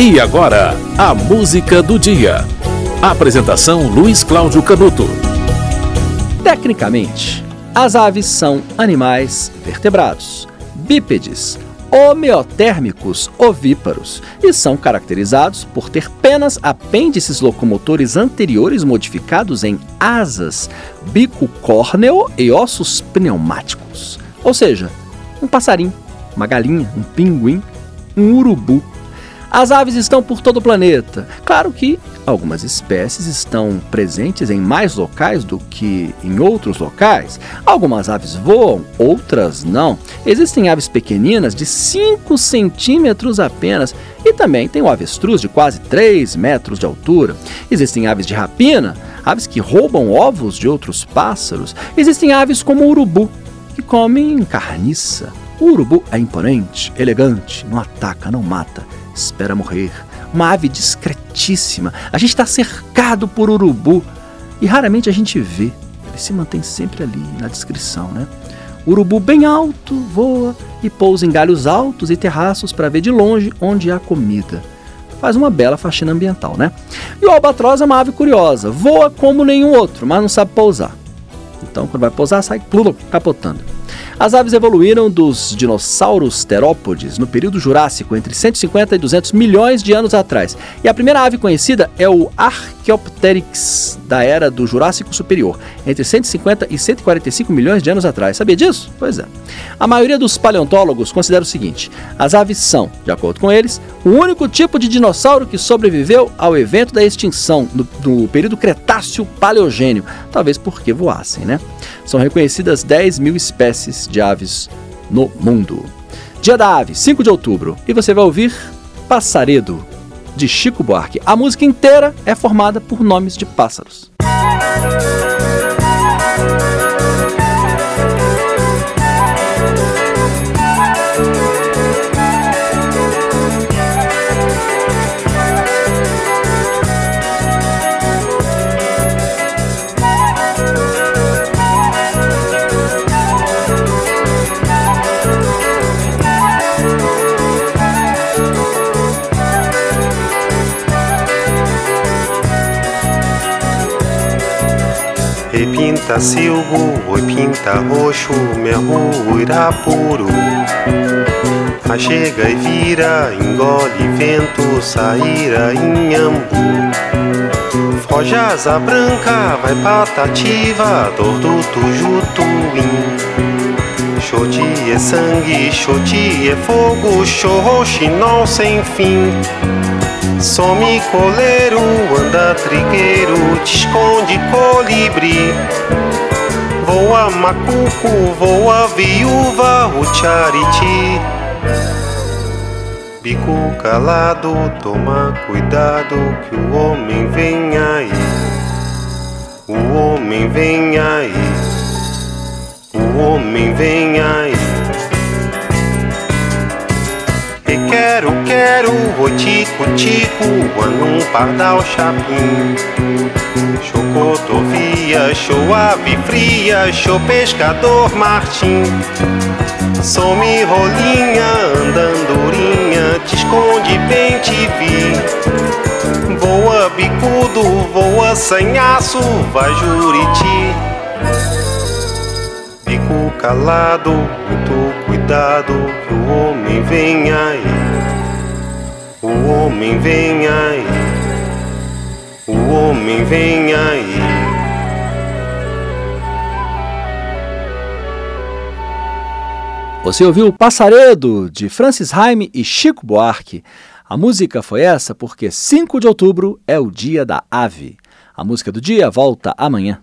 E agora, a música do dia. Apresentação Luiz Cláudio Canuto. Tecnicamente, as aves são animais vertebrados, bípedes, homeotérmicos ovíparos e são caracterizados por ter penas apêndices locomotores anteriores modificados em asas, bico córneo e ossos pneumáticos. Ou seja, um passarinho, uma galinha, um pinguim, um urubu as aves estão por todo o planeta. Claro que algumas espécies estão presentes em mais locais do que em outros locais. Algumas aves voam, outras não. Existem aves pequeninas de 5 centímetros apenas e também tem o avestruz de quase 3 metros de altura. Existem aves de rapina, aves que roubam ovos de outros pássaros. Existem aves como o urubu, que comem carniça. O urubu é imponente, elegante, não ataca, não mata espera morrer. Uma ave discretíssima. A gente está cercado por urubu e raramente a gente vê. Ele se mantém sempre ali na descrição, né? Urubu bem alto voa e pousa em galhos altos e terraços para ver de longe onde há comida. Faz uma bela faxina ambiental, né? E o albatroz é uma ave curiosa, voa como nenhum outro, mas não sabe pousar. Então, quando vai pousar, sai plulo, capotando. As aves evoluíram dos dinossauros terópodes no período Jurássico, entre 150 e 200 milhões de anos atrás. E a primeira ave conhecida é o Archaeopteryx, da era do Jurássico Superior, entre 150 e 145 milhões de anos atrás. Sabia disso? Pois é. A maioria dos paleontólogos considera o seguinte: as aves são, de acordo com eles, o único tipo de dinossauro que sobreviveu ao evento da extinção no, no período Cretáceo-Paleogênio, talvez porque voassem, né? São reconhecidas 10 mil espécies de aves no mundo. Dia da Ave, 5 de outubro, e você vai ouvir Passaredo, de Chico Buarque. A música inteira é formada por nomes de pássaros. Pinta silgo, oi pinta roxo, meu irapuru. A chega e vira, engole vento, saíra inhambu. Foge asa branca, vai patativa, dor do tujutuim. Xoti é sangue, xoti é fogo, xorroxinol sem fim. Some coleiro, anda trigueiro, te esconde colibri. Voa macuco, voa viúva, o chariti. Bico calado, toma cuidado que o homem vem aí. O homem vem aí. O homem vem aí. Quero, quero, oi tico, tico, um pardal chapim. Chocotovia, show ave fria, show pescador Martim. Some rolinha, andandurinha, te esconde bem te vi. Voa bicudo, voa sanhaço, vai juriti. Bico calado, muito cuidado, que o homem vem aí. O homem vem aí, o homem vem aí. Você ouviu Passaredo, de Francis Haime e Chico Buarque. A música foi essa porque 5 de outubro é o dia da ave. A música do dia volta amanhã.